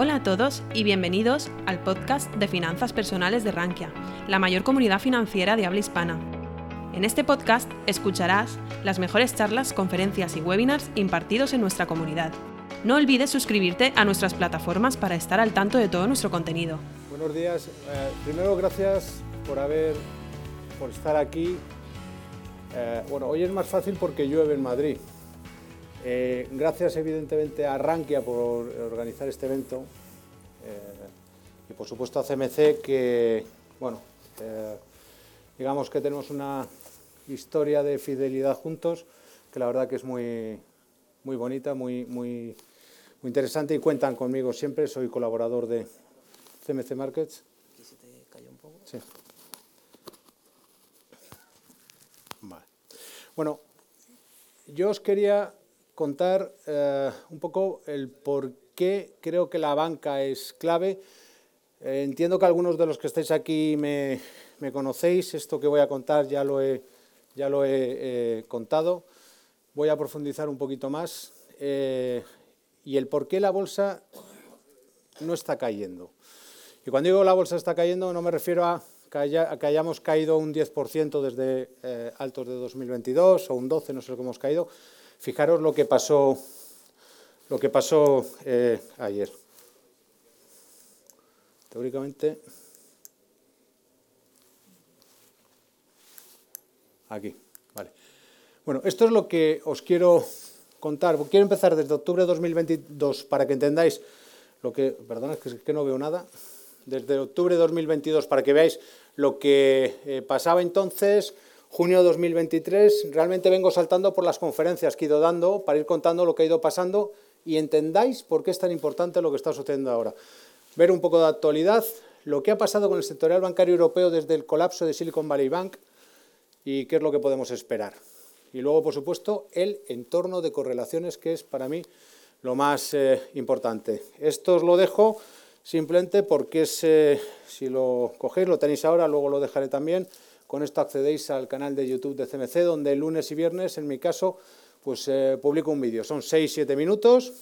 Hola a todos y bienvenidos al podcast de Finanzas Personales de Rankia, la mayor comunidad financiera de habla hispana. En este podcast escucharás las mejores charlas, conferencias y webinars impartidos en nuestra comunidad. No olvides suscribirte a nuestras plataformas para estar al tanto de todo nuestro contenido. Buenos días. Eh, primero, gracias por haber, por estar aquí. Eh, bueno, hoy es más fácil porque llueve en Madrid. Eh, gracias evidentemente a Rankia por organizar este evento y por supuesto a CMC que, bueno, digamos que tenemos una historia de fidelidad juntos que la verdad que es muy, muy bonita, muy, muy, muy interesante y cuentan conmigo siempre. Soy colaborador de CMC Markets. Aquí se te cayó un poco. Sí. Vale. Bueno, yo os quería contar eh, un poco el por qué creo que la banca es clave. Eh, entiendo que algunos de los que estáis aquí me, me, conocéis. Esto que voy a contar ya lo he, ya lo he eh, contado. Voy a profundizar un poquito más. y el por qué la bolsa no está cayendo. Y cuando digo la bolsa está cayendo, no me refiero a que, hayamos caído un 10% desde altos de 2022 o un 12%, no sé que hemos caído, Fijaros lo que pasó, lo que pasó eh, ayer. Teóricamente, aquí, vale. Bueno, esto es lo que os quiero contar. Quiero empezar desde octubre de 2022 para que entendáis lo que, perdona, es que no veo nada. Desde octubre de 2022 para que veáis lo que eh, pasaba entonces, junio de 2023, realmente vengo saltando por las conferencias que he ido dando para ir contando lo que ha ido pasando y entendáis por qué es tan importante lo que está sucediendo ahora. Ver un poco de actualidad, lo que ha pasado con el sectorial bancario europeo desde el colapso de Silicon Valley Bank y qué es lo que podemos esperar. Y luego, por supuesto, el entorno de correlaciones, que es para mí lo más eh, importante. Esto os lo dejo simplemente porque es, eh, si lo cogéis, lo tenéis ahora, luego lo dejaré también, con esto accedéis al canal de YouTube de CMC, donde lunes y viernes, en mi caso, pues eh, publico un vídeo. Son 6-7 minutos,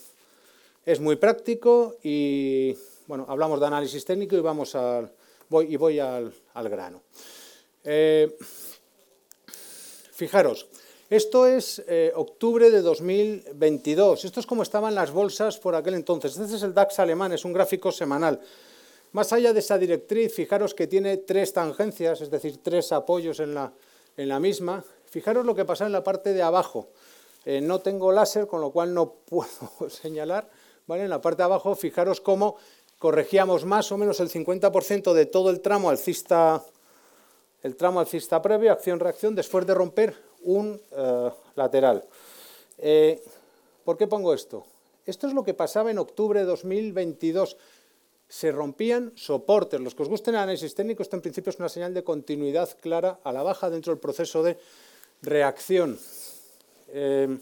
es muy práctico y, bueno, hablamos de análisis técnico y, vamos al, voy, y voy al, grano. Eh, fijaros, esto es eh, octubre de 2022. Esto es como estaban las bolsas por aquel entonces. Este es el DAX alemán, es un gráfico semanal. Más allá de esa directriz, fijaros que tiene tres tangencias, es decir, tres apoyos en la, en la misma. Fijaros lo que pasa en la parte de abajo. Eh, no tengo láser, con lo cual no puedo señalar. ¿vale? En la parte de abajo, fijaros cómo corregíamos más o menos el 50% de todo el tramo alcista, el tramo alcista previo, acción-reacción, después de romper un eh, lateral. Eh, ¿Por qué pongo esto? Esto es lo que pasaba en octubre de 2022 se rompían soportes. Los que os gusten el análisis técnico, esto en principio es una señal de continuidad clara a la baja dentro del proceso de reacción. Eh,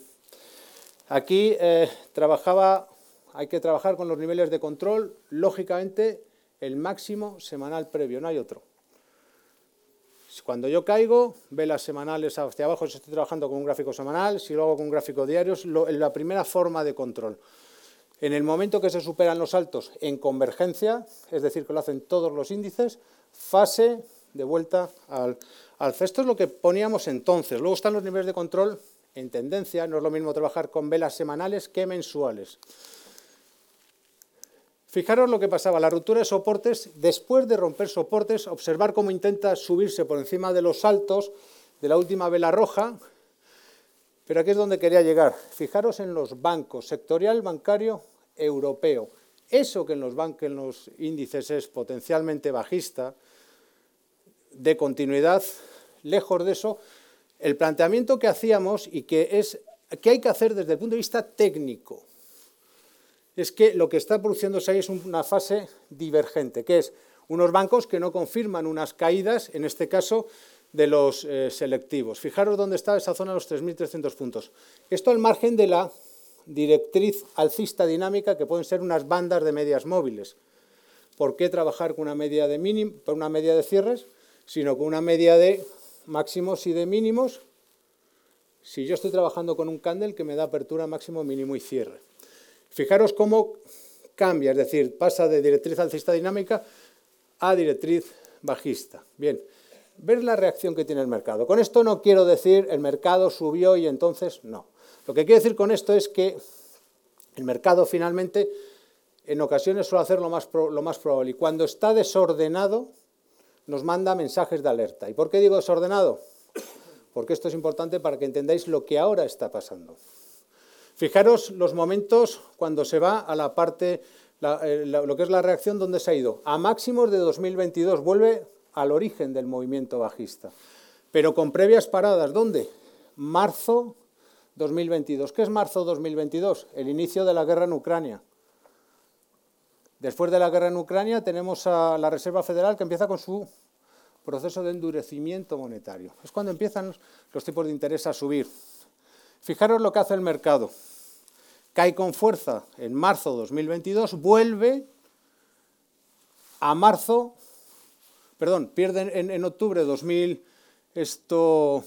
aquí eh, trabajaba, hay que trabajar con los niveles de control, lógicamente el máximo semanal previo, no hay otro. Cuando yo caigo, velas semanales hacia abajo, si estoy trabajando con un gráfico semanal, si lo hago con un gráfico diario, es la primera forma de control. En el momento que se superan los altos en convergencia, es decir, que lo hacen todos los índices, fase de vuelta al alza. Esto es lo que poníamos entonces. Luego están los niveles de control en tendencia. No es lo mismo trabajar con velas semanales que mensuales. Fijaros lo que pasaba, la ruptura de soportes, después de romper soportes, observar cómo intenta subirse por encima de los altos de la última vela roja, pero aquí es donde quería llegar. Fijaros en los bancos, sectorial bancario europeo. Eso que en los bancos, en los índices es potencialmente bajista, de continuidad, lejos de eso, el planteamiento que hacíamos y que es que hay que hacer desde el punto de vista técnico es que lo que está produciéndose ahí es una fase divergente, que es unos bancos que no confirman unas caídas, en este caso de los eh, selectivos. Fijaros dónde está esa zona de los 3.300 puntos. Esto al margen de la directriz alcista dinámica, que pueden ser unas bandas de medias móviles. ¿Por qué trabajar con una media de, mínimo, una media de cierres, sino con una media de máximos y de mínimos? Si yo estoy trabajando con un candle que me da apertura máximo, mínimo y cierre. Fijaros cómo cambia, es decir, pasa de directriz alcista dinámica a directriz bajista. Bien, ver la reacción que tiene el mercado. Con esto no quiero decir el mercado subió y entonces no. Lo que quiero decir con esto es que el mercado finalmente en ocasiones suele hacer lo más, probable y cuando está desordenado nos manda mensajes de alerta. ¿Y por qué digo desordenado? Porque esto es importante para que entendáis lo que ahora está pasando. Fijaros los momentos cuando se va a la parte, eh, lo que es la reacción, donde se ha ido. A máximos de 2022, vuelve al origen del movimiento bajista, pero con previas paradas. ¿Dónde? Marzo 2022. ¿Qué es marzo 2022? El inicio de la guerra en Ucrania. Después de la guerra en Ucrania tenemos a la Reserva Federal que empieza con su proceso de endurecimiento monetario. Es cuando empiezan los tipos de interés a subir. Fijaros lo que hace el mercado. Cae con fuerza en marzo 2022, vuelve a marzo, perdón, pierde en, octubre 2000, esto,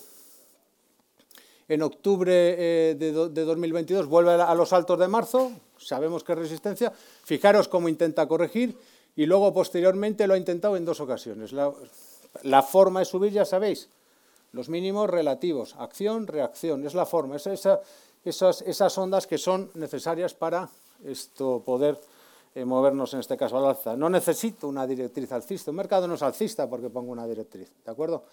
en octubre eh, de, 2022 vuelve a los altos de marzo, sabemos que es resistencia, fijaros cómo intenta corregir y luego posteriormente lo ha intentado en dos ocasiones. La, forma de subir, ya sabéis, los mínimos relativos, acción, reacción, es la forma, es esas, ondas que son necesarias para esto poder eh, movernos en este caso al alza. No necesito una directriz alcista, un mercado no es alcista porque pongo una directriz, ¿de acuerdo?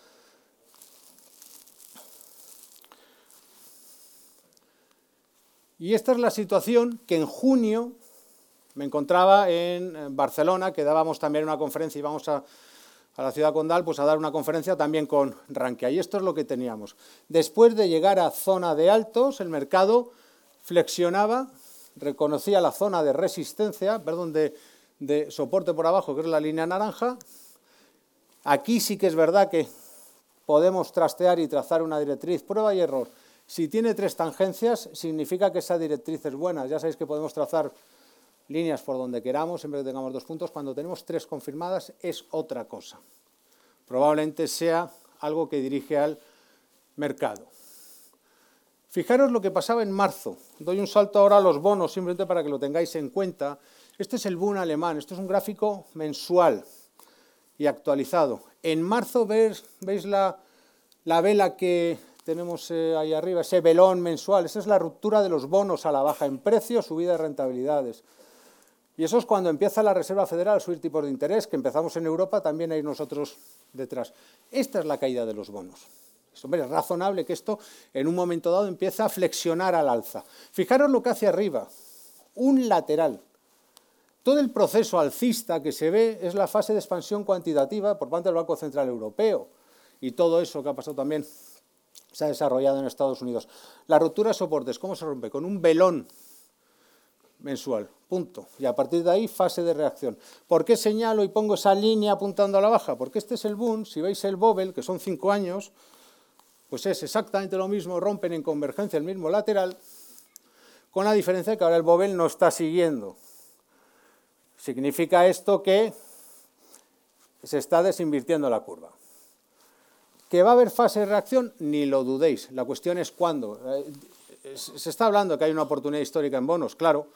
Y esta es la situación que en junio me encontraba en Barcelona, que dábamos también una conferencia y vamos a a la ciudad condal pues a dar una conferencia también con Rankia. Y esto es lo que teníamos. Después de llegar a zona de altos, el mercado flexionaba, reconocía la zona de resistencia, perdón, de soporte por abajo, que es la línea naranja. Aquí sí que es verdad que podemos trastear y trazar una directriz, prueba y error. Si tiene tres tangencias, significa que esa directriz es buena. Ya sabéis que podemos trazar líneas por donde queramos, siempre que tengamos dos puntos, cuando tenemos tres confirmadas es otra cosa. Probablemente sea algo que dirige al mercado. Fijaros lo que pasaba en marzo. Doy un salto ahora a los bonos, simplemente para que lo tengáis en cuenta. Este es el Bund alemán, esto es un gráfico mensual y actualizado. En marzo veis, la, vela que tenemos eh, ahí arriba, ese velón mensual. Esa es la ruptura de los bonos a la baja en precio, subida de rentabilidades. Y eso es cuando empieza la Reserva Federal a subir tipos de interés, que empezamos en Europa, también hay nosotros detrás. Esta es la caída de los bonos. Hombre, es razonable que esto en un momento dado empiece a flexionar al alza. Fijaros lo que hace arriba, un lateral. Todo el proceso alcista que se ve es la fase de expansión cuantitativa por parte del Banco Central Europeo y todo eso que ha pasado también se ha desarrollado en Estados Unidos. La ruptura de soportes, ¿cómo se rompe? Con un velón mensual, punto. Y a partir de ahí, fase de reacción. ¿Por qué señalo y pongo esa línea apuntando a la baja? Porque este es el boom, si veis el Bobel, que son cinco años, pues es exactamente lo mismo, rompen en convergencia el mismo lateral, con la diferencia de que ahora el Bobel no está siguiendo. Significa esto que se está desinvirtiendo la curva. ¿Que va a haber fase de reacción? Ni lo dudéis. La cuestión es cuándo. Eh, se está hablando que hay una oportunidad histórica en bonos, claro,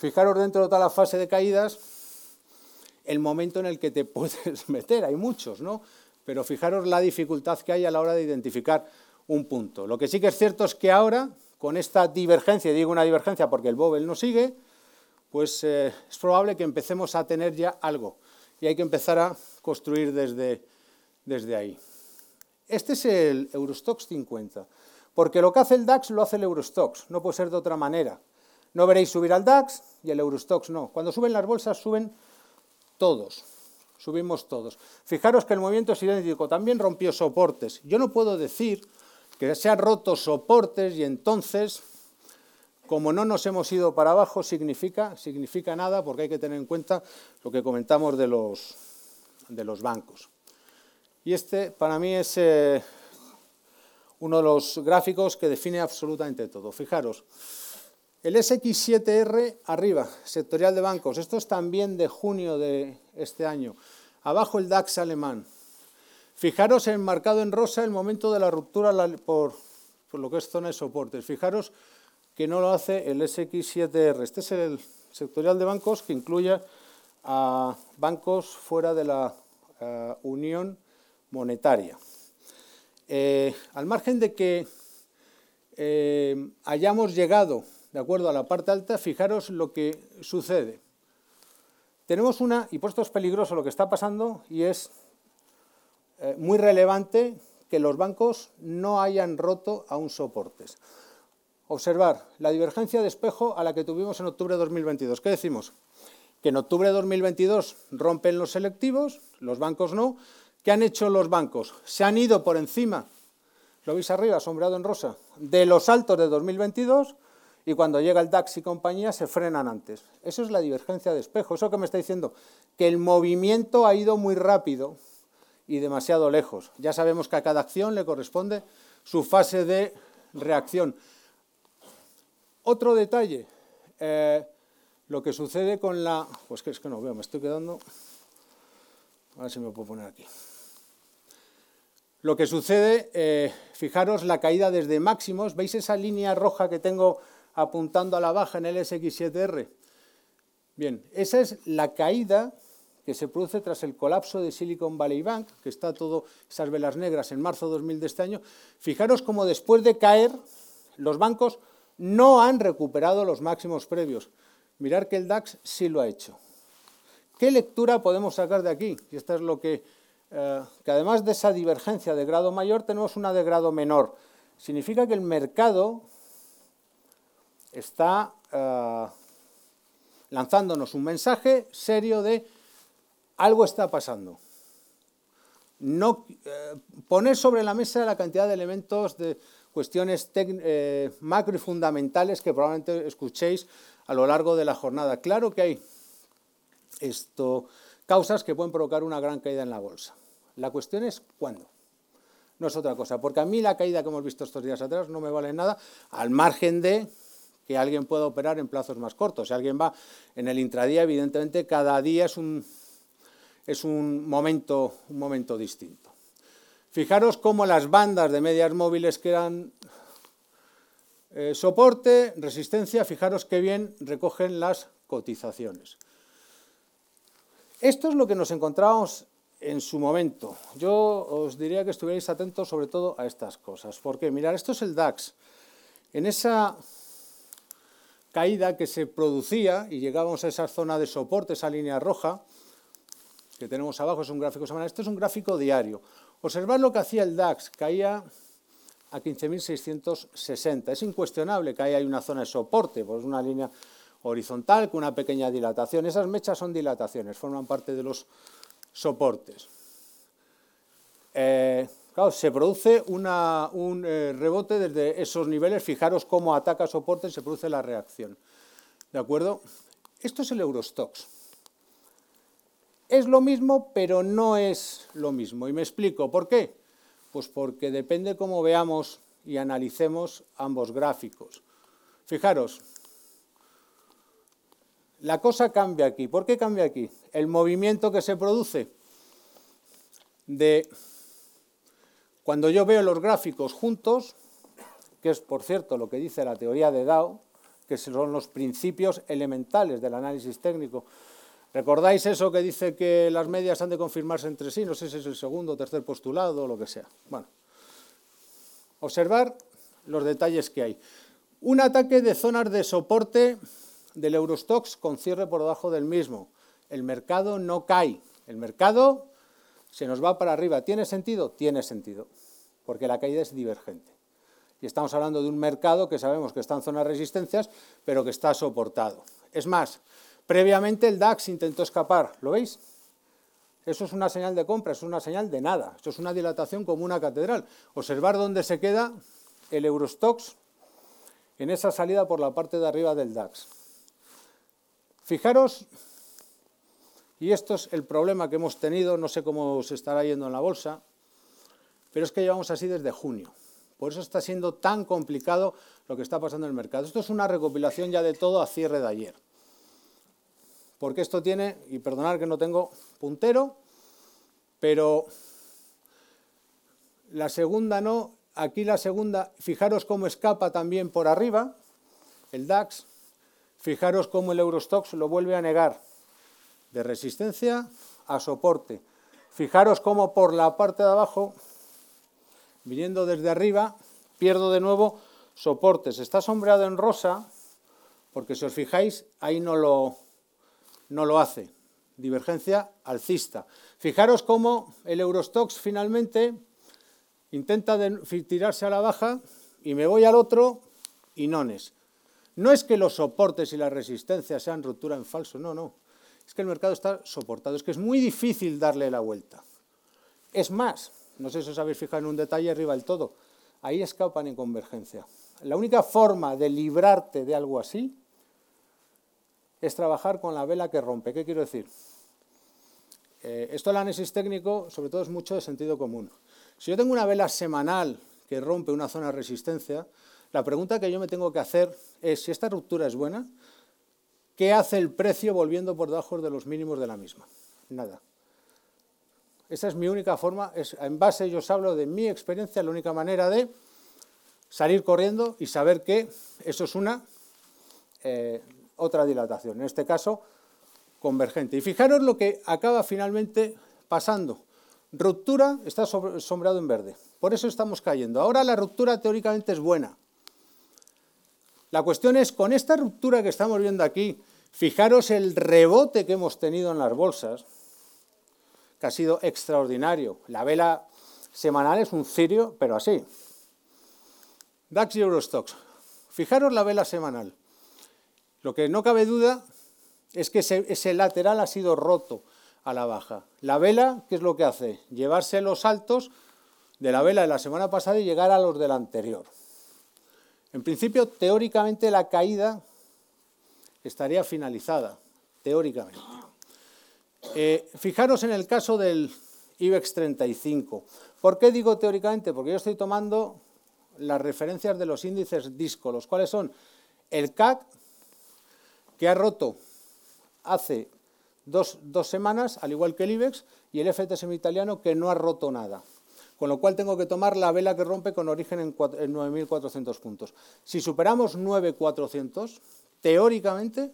Fijaros dentro de toda la fase de caídas el momento en el que te puedes meter, hay muchos, ¿no? Pero fijaros la dificultad que hay a la hora de identificar un punto. Lo que sí que es cierto es que ahora, con esta divergencia, digo una divergencia porque el Bobel no sigue, pues eh, es probable que empecemos a tener ya algo y hay que empezar a construir desde, desde ahí. Este es el Eurostox 50, porque lo que hace el DAX lo hace el Eurostox, no puede ser de otra manera. No veréis subir al DAX y el Eurostox no. Cuando suben las bolsas suben todos, subimos todos. Fijaros que el movimiento es idéntico, también rompió soportes. Yo no puedo decir que se han roto soportes y entonces, como no nos hemos ido para abajo, significa, significa nada porque hay que tener en cuenta lo que comentamos de los, de los bancos. Y este para mí es eh, uno de los gráficos que define absolutamente todo. Fijaros, el SX7R arriba, sectorial de bancos. Esto es también de junio de este año. Abajo el DAX alemán. Fijaros enmarcado en rosa el momento de la ruptura por, lo que es zona de soportes. Fijaros que no lo hace el SX7R. Este es sectorial de bancos que incluye a bancos fuera de la eh, Unión Monetaria. Eh, al margen de que eh, hayamos llegado, de acuerdo a la parte alta, fijaros lo que sucede. Tenemos una, y por esto es peligroso lo que está pasando, y es muy relevante que los bancos no hayan roto aún soportes. Observar la divergencia de espejo a la que tuvimos en octubre de 2022. ¿Qué decimos? Que en octubre de 2022 rompen los selectivos, los bancos no. ¿Qué han hecho los bancos? Se han ido por encima, lo veis arriba, sombreado en rosa, de los altos de 2022 y cuando llega el DAX y compañía se frenan antes. Eso es la divergencia de espejo. Eso que me está diciendo, que el movimiento ha ido muy rápido y demasiado lejos. Ya sabemos que a cada acción le corresponde su fase de reacción. Otro detalle, eh, lo que sucede con la... Pues que es que no veo, me estoy quedando... A ver si me puedo poner aquí. Lo que sucede, eh, fijaros la caída desde máximos, ¿veis esa línea roja que tengo apuntando a la baja en el SX7R? Bien, esa es la caída que se produce tras el colapso de Silicon Valley Bank, que está todo esas velas negras en marzo de 2000 de este año. Fijaros cómo después de caer, los bancos no han recuperado los máximos previos. Mirar que el DAX sí lo ha hecho. ¿Qué lectura podemos sacar de aquí? Y esta es lo que, eh, que además de esa divergencia de grado mayor, tenemos una de grado menor. Significa que el mercado está eh, lanzándonos un mensaje serio de algo está pasando. No, eh, poner sobre la mesa la cantidad de elementos de cuestiones macro y fundamentales que probablemente escuchéis a lo largo de la jornada. Claro que hay causas que pueden provocar una gran caída en la bolsa. La cuestión es cuándo. No es otra cosa, porque a mí la caída que hemos visto estos días atrás no me vale nada, al margen de que alguien pueda operar en plazos más cortos. Si alguien va en el intradía, evidentemente cada día es un, es un, momento, un momento distinto. Fijaros cómo las bandas de medias móviles quedan eh, soporte, resistencia, fijaros qué bien recogen las cotizaciones. Esto es lo que nos encontrábamos en su momento. Yo os diría que estuvierais atentos sobre todo a estas cosas. Porque, mirar, esto es el DAX. En esa caída que se producía y llegábamos a esa zona de soporte, esa línea roja que tenemos abajo, es un gráfico semanal. Esto es un gráfico diario. Observad lo que hacía el DAX, caía a 15.660. Es incuestionable que ahí hay una zona de soporte, pues una línea horizontal con una pequeña dilatación. Esas mechas son dilataciones, forman parte de los soportes. Eh, claro, se produce un eh, rebote desde esos niveles, fijaros cómo ataca soporte y se produce la reacción. ¿De acuerdo? Esto es el Eurostox. Es lo mismo, pero no es lo mismo. Y me explico. ¿Por qué? Pues porque depende cómo veamos y analicemos ambos gráficos. Fijaros, la cosa cambia aquí. ¿Por qué cambia aquí? El movimiento que se produce de cuando yo veo los gráficos juntos, que es por cierto lo que dice la teoría de Dow, que son los principios elementales del análisis técnico ¿Recordáis eso que dice que las medias han de confirmarse entre sí? No sé si es el segundo o tercer postulado o lo que sea. Bueno, observar los detalles que hay. Un ataque de zonas de soporte del Eurostox con cierre por debajo del mismo. El mercado no cae. El mercado se nos va para arriba. ¿Tiene sentido? Tiene sentido, porque la caída es divergente. Y estamos hablando de un mercado que sabemos que está en zonas resistencias, pero que está soportado. Es más, Previamente el DAX intentó escapar, ¿lo veis? Eso es una señal de compra, es una señal de nada. Eso es una dilatación como una catedral. Observar dónde se queda el Eurostox en esa salida por la parte de arriba del DAX. Fijaros, y esto es el problema que hemos tenido, no sé cómo se estará yendo en la bolsa, pero es que llevamos así desde junio. Por eso está siendo tan complicado lo que está pasando en el mercado. Esto es una recopilación ya de todo a cierre de ayer porque esto tiene, y perdonad que no tengo puntero, pero la segunda no, aquí la segunda, fijaros cómo escapa también por arriba, el DAX, Fijaros cómo el Eurostox lo vuelve a negar, de resistencia a soporte. Fijaros cómo por la parte de abajo, viniendo desde arriba, pierdo de nuevo soportes. Está sombreado en rosa, porque si os fijáis, ahí no lo, no lo hace. Divergencia alcista. Fijaros cómo el Eurostox finalmente intenta tirarse a la baja y me voy al otro y nones. No es que los soportes y la resistencia sean ruptura en falso, no, no. Es que el mercado está soportado, es que es muy difícil darle la vuelta. Es más, no sé si os habéis fijado en un detalle arriba del todo, ahí escapan en convergencia. La única forma de librarte de algo así es trabajar con la vela que rompe. ¿Qué quiero decir? Eh, esto el análisis técnico, sobre todo, es mucho de sentido común. Si yo tengo una vela semanal que rompe una zona de resistencia, la pregunta que yo me tengo que hacer es si esta ruptura es buena, ¿qué hace el precio volviendo por debajo de los mínimos de la misma? Nada. Esa es mi única forma, en base yo os hablo de mi experiencia, la única manera de salir corriendo y saber que eso es una eh, otra dilatación, en este caso convergente. Y fijaros lo que acaba finalmente pasando. Ruptura está sombreado en verde, por eso estamos cayendo. Ahora la ruptura teóricamente es buena, la cuestión es, con esta ruptura que estamos viendo aquí, fijaros el rebote que hemos tenido en las bolsas, que ha sido extraordinario. La vela semanal es un cirio, pero así. DAX y Eurostox. Fijaros la vela semanal. Lo que no cabe duda es que ese, lateral ha sido roto a la baja. La vela, ¿qué es lo que hace? Llevarse los altos de la vela de la semana pasada y llegar a los de la anterior. En principio, teóricamente la caída estaría finalizada, teóricamente. Eh, fijaros en el caso del IBEX 35. ¿Por qué digo teóricamente? Porque yo estoy tomando las referencias de los índices disco, los cuales son el CAC, que ha roto hace dos, dos semanas, al igual que el IBEX, y el FTSM italiano, que no ha roto nada con lo cual tengo que tomar la vela que rompe con origen en 9.400 puntos. Si superamos 9.400, teóricamente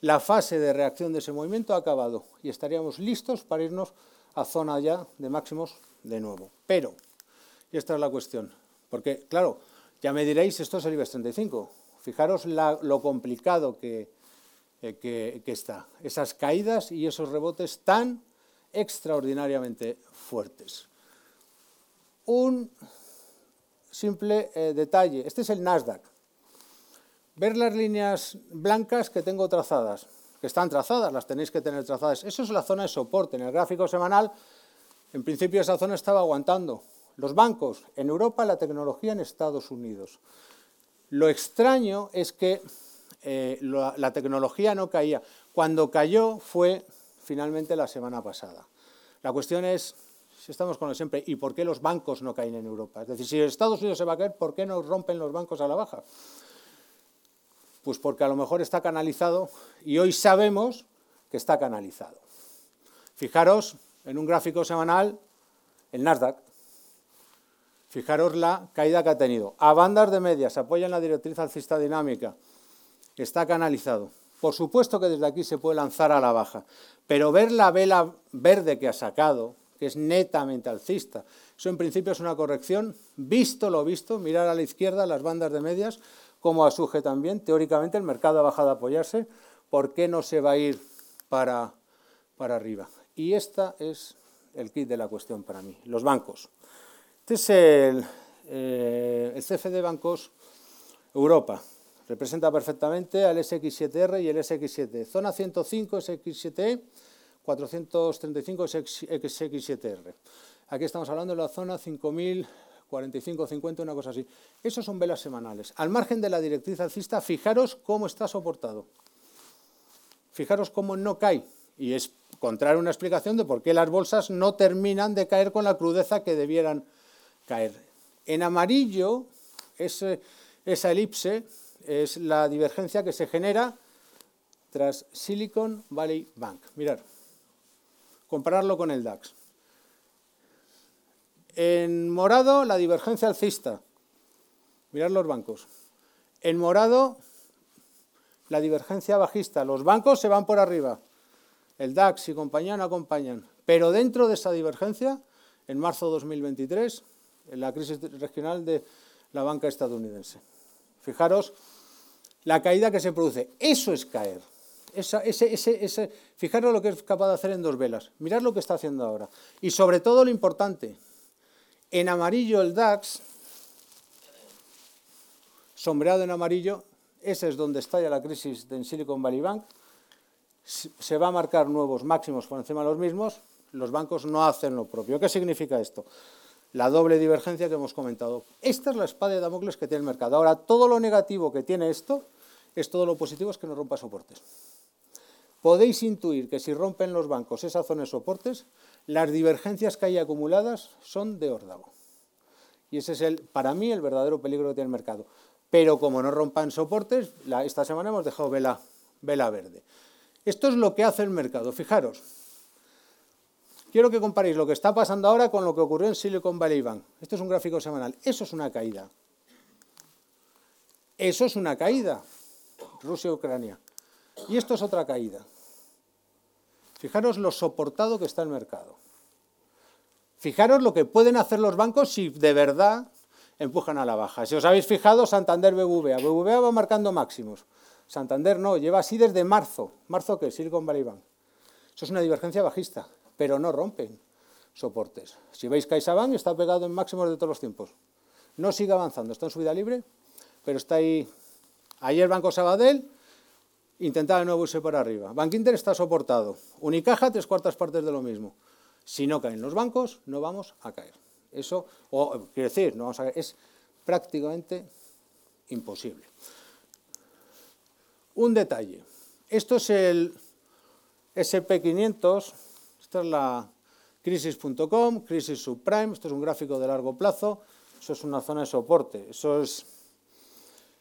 la fase de reacción de ese movimiento ha acabado y estaríamos listos para irnos a zona ya de máximos de nuevo. Pero, y esta es la cuestión, porque claro, ya me diréis, esto es el IBEX 35, fijaros lo complicado eh, que, que está, esas caídas y esos rebotes tan extraordinariamente fuertes un simple eh, detalle. Este es el Nasdaq. Ver las líneas blancas que tengo trazadas, que están trazadas, las tenéis que tener trazadas. Eso es la zona de soporte. En el gráfico semanal, en principio esa zona estaba aguantando. Los bancos en Europa, la tecnología en Estados Unidos. Lo extraño es que eh, la tecnología no caía. Cuando cayó fue finalmente la semana pasada. La cuestión es si estamos con lo siempre, ¿y por qué los bancos no caen en Europa? Es decir, si Estados Unidos se va a caer, ¿por qué no rompen los bancos a la baja? Pues porque a lo mejor está canalizado y hoy sabemos que está canalizado. Fijaros en un gráfico semanal el Nasdaq. Fijaros la caída que ha tenido. A bandas de medias, apoya en la directriz alcista dinámica. Está canalizado. Por supuesto que desde aquí se puede lanzar a la baja, pero ver la vela verde que ha sacado, que es netamente alcista. Eso en principio es una corrección, visto lo visto, mirar a la izquierda las bandas de medias, como a Suje también, teóricamente el mercado ha bajado a apoyarse, ¿por qué no se va a ir para, para arriba? Y esta es el kit de la cuestión para mí, los bancos. Este es el, eh, el CFD Bancos Europa. Representa perfectamente al SX7R y el SX7. Zona 105, SX7E 435 XX7R. Aquí estamos hablando de la zona 5045, 50, una cosa así. Esos son velas semanales. Al margen de la directriz alcista, fijaros cómo está soportado. Fijaros cómo no cae. Y es contrario una explicación de por qué las bolsas no terminan de caer con la crudeza que debieran caer. En amarillo, esa elipse es la divergencia que se genera tras Silicon Valley Bank. Mirad compararlo con el DAX. En morado, la divergencia alcista. Mirad los bancos. En morado, la divergencia bajista. Los bancos se van por arriba. El DAX y compañía no acompañan. Pero dentro de esa divergencia, en marzo de 2023, en la crisis regional de la banca estadounidense. Fijaros la caída que se produce. Eso es caer. Fijaros lo que es capaz de hacer en dos velas. Mirad lo que está haciendo ahora. Y sobre todo lo importante, en amarillo el DAX, sombreado en amarillo, ese es donde está ya la crisis en Silicon Valley Bank, se va a marcar nuevos máximos por encima de los mismos, los bancos no hacen lo propio. ¿Qué significa esto? La doble divergencia que hemos comentado. Esta es la espada de Damocles que tiene el mercado. Ahora, todo lo negativo que tiene esto es todo lo positivo es que no rompa soportes. Podéis intuir que si rompen los bancos esa zona de soportes, las divergencias que hay acumuladas son de órdago. Y ese es, el, para mí, el verdadero peligro que tiene el mercado. Pero como no rompan soportes, esta semana hemos dejado vela, vela verde. Esto es lo que hace el mercado. Fijaros, quiero que comparéis lo que está pasando ahora con lo que ocurrió en Silicon Valley Bank. Esto es un gráfico semanal. Eso es una caída. Eso es una caída. Rusia-Ucrania. Y esto es otra caída. Fijaros lo soportado que está el mercado. Fijaros lo que pueden hacer los bancos si de verdad empujan a la baja. Si os habéis fijado, Santander BBVA. BBVA va marcando máximos. Santander no, lleva así desde marzo. ¿Marzo qué? Silicon Valley Bank. Eso es una divergencia bajista, pero no rompen soportes. Si veis CaixaBank está pegado en máximos de todos los tiempos. No sigue avanzando, está en subida libre, pero está ahí. Ayer Banco Sabadell intentaba de nuevo irse por arriba. Bank Inter está soportado. Unicaja, tres cuartas partes de lo mismo. Si no caen los bancos, no vamos a caer. Eso, o quiero decir, no vamos a caer, es prácticamente imposible. Un detalle. Esto es el SP500, esta es la crisis.com, crisis subprime, esto es un gráfico de largo plazo, eso es una zona de soporte, eso es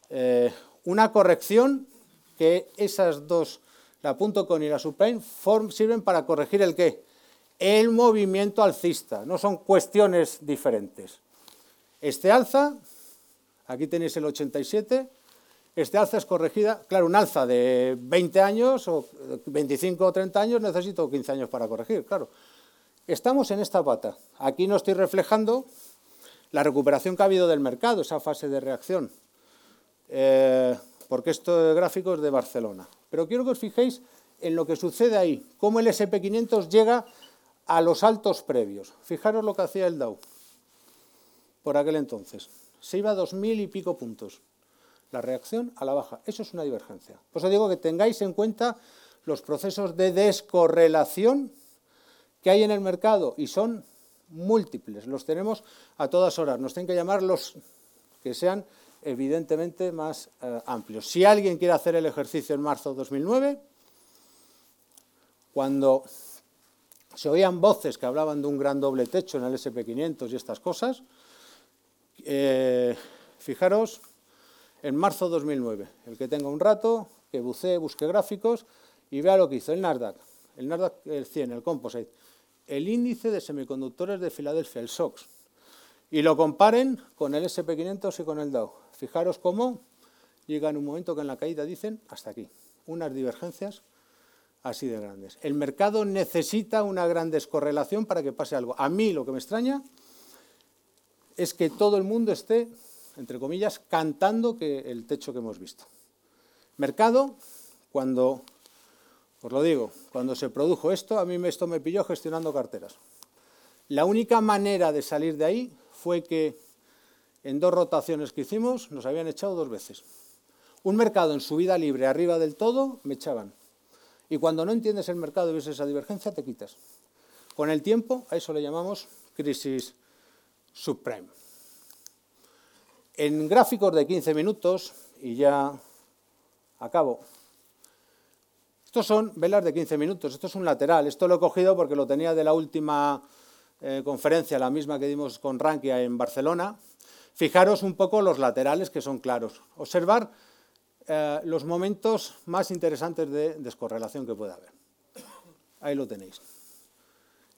eh, una corrección que esas dos, la .com y la subprime, sirven para corregir el qué? El movimiento alcista, no son cuestiones diferentes. Este alza, aquí tenéis el 87, este alza es corregida, claro, un alza de 20 años o 25 o 30 años necesito 15 años para corregir, claro. Estamos en esta pata. Aquí no estoy reflejando la recuperación que ha habido del mercado, esa fase de reacción, eh, porque esto gráfico es de Barcelona. Pero quiero que os fijéis en lo que sucede ahí, cómo el SP500 llega a los altos previos. Fijaros lo que hacía el Dow por aquel entonces. Se iba a 2.000 y pico puntos la reacción a la baja. Eso es una divergencia. Por eso digo que tengáis en cuenta los procesos de descorrelación que hay en el mercado y son múltiples, los tenemos a todas horas. Nos tienen que llamar los que sean evidentemente más eh, amplios. Si alguien quiere hacer el ejercicio en marzo de 2009, cuando se oían voces que hablaban de un gran doble techo en el SP500 y estas cosas, eh, fijaros en marzo de 2009. El que tenga un rato, que bucee, busque gráficos y vea lo que hizo el Nasdaq, el Nasdaq el 100, el Composite, el índice de semiconductores de Filadelfia, el SOX, y lo comparen con el SP500 y con el Dow. Fijaros cómo llega en un momento que en la caída dicen hasta aquí, unas divergencias así de grandes. El mercado necesita una gran descorrelación para que pase algo. A mí lo que me extraña es que todo el mundo esté entre comillas, cantando que el techo que hemos visto. Mercado, cuando, os lo digo, cuando se produjo esto, a mí esto me pilló gestionando carteras. La única manera de salir de ahí fue que en dos rotaciones que hicimos nos habían echado dos veces. Un mercado en subida libre arriba del todo me echaban. Y cuando no entiendes el mercado y ves esa divergencia, te quitas. Con el tiempo, a eso le llamamos crisis subprime. En gráficos de 15 minutos, y ya acabo, estos son velas de 15 minutos, esto es un lateral, esto lo he cogido porque lo tenía de la última eh, conferencia, la misma que dimos con Rankia en Barcelona. Fijaros un poco los laterales que son claros. Observar eh, los momentos más interesantes de descorrelación que puede haber. Ahí lo tenéis.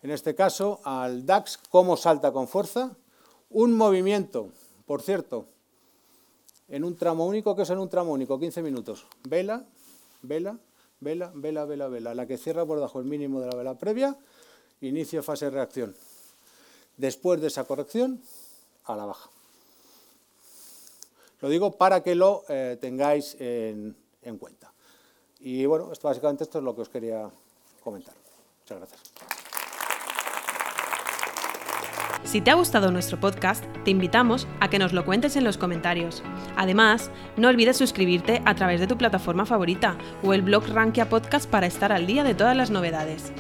En este caso, al DAX, cómo salta con fuerza. Un movimiento por cierto, En un tramo único, ¿qué es en un tramo único? 15 minutos. Vela, vela, vela, vela, vela, vela. La que cierra por debajo el mínimo de la vela previa, inicio fase de reacción. Después de esa corrección, a la baja. Lo digo para que lo eh, tengáis en, en cuenta. Y bueno, esto básicamente esto es lo que os quería comentar. Muchas gracias. Si te ha gustado nuestro podcast, te invitamos a que nos lo cuentes en los comentarios. Además, no olvides suscribirte a través de tu plataforma favorita o el blog Rankia Podcast para estar al día de todas las novedades.